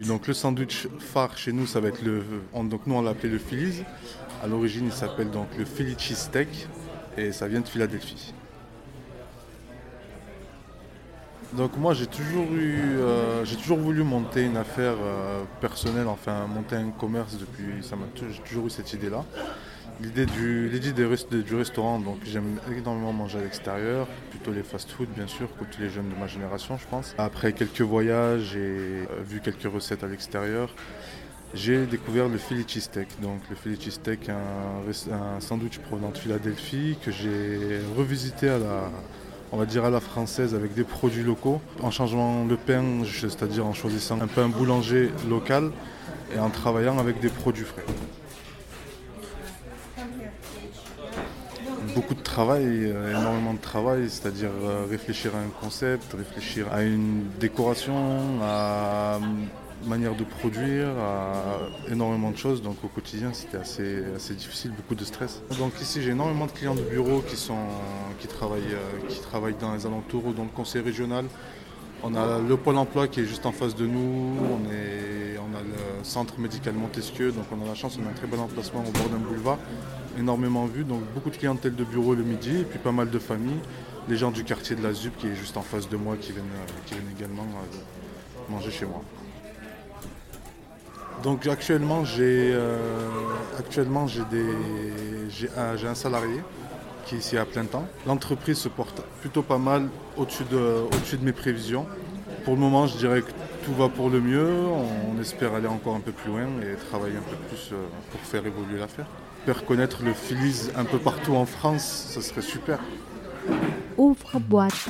Donc le sandwich phare chez nous, ça va être le. on- donc nous on l'a appelé le Phillies. À l'origine, il s'appelle donc le Philly Cheesesteak et ça vient de Philadelphie. Donc moi j'ai toujours eu, euh, j'ai toujours voulu monter une affaire euh, personnelle, enfin monter un commerce depuis, ça m'a j'ai toujours eu cette idée-là. L'idée du, du restaurant, donc j'aime énormément manger à l'extérieur, plutôt les fast-food bien sûr, comme tous les jeunes de ma génération je pense. Après quelques voyages et euh, vu quelques recettes à l'extérieur, j'ai découvert le Philly Cheesesteak. Donc le Philly Cheesesteak, un, un sandwich provenant de Philadelphie que j'ai revisité à la, on va dire à la française avec des produits locaux, en changeant le pain, c'est-à-dire en choisissant un pain boulanger local et en travaillant avec des produits frais. Beaucoup de travail, euh, énormément de travail, c'est-à-dire euh, réfléchir à un concept, réfléchir à une décoration, à une manière de produire, à énormément de choses. Donc au quotidien, c'était assez, assez difficile, beaucoup de stress. Donc ici, j'ai énormément de clients de bureau qui, sont, qui, travaillent, euh, qui travaillent dans les alentours ou dans le conseil régional. On a le pôle emploi qui est juste en face de nous, centre médical Montesquieu, donc on a la chance, on a un très bon emplacement au bord d'un boulevard, énormément vu, donc beaucoup de clientèle de bureau le midi, et puis pas mal de familles, les gens du quartier de la ZUP qui est juste en face de moi qui viennent, euh, qui viennent également euh, manger chez moi. Donc actuellement j'ai euh, actuellement j'ai j'ai un, un salarié qui est ici à plein temps. L'entreprise se porte plutôt pas mal au-dessus de, au-dessus de mes prévisions. Pour le moment, je dirais que tout va pour le mieux. On espère aller encore un peu plus loin et travailler un peu plus euh, pour faire évoluer l'affaire. Faire connaître le Phillies un peu partout en France, ça serait super. Ouvre boîte.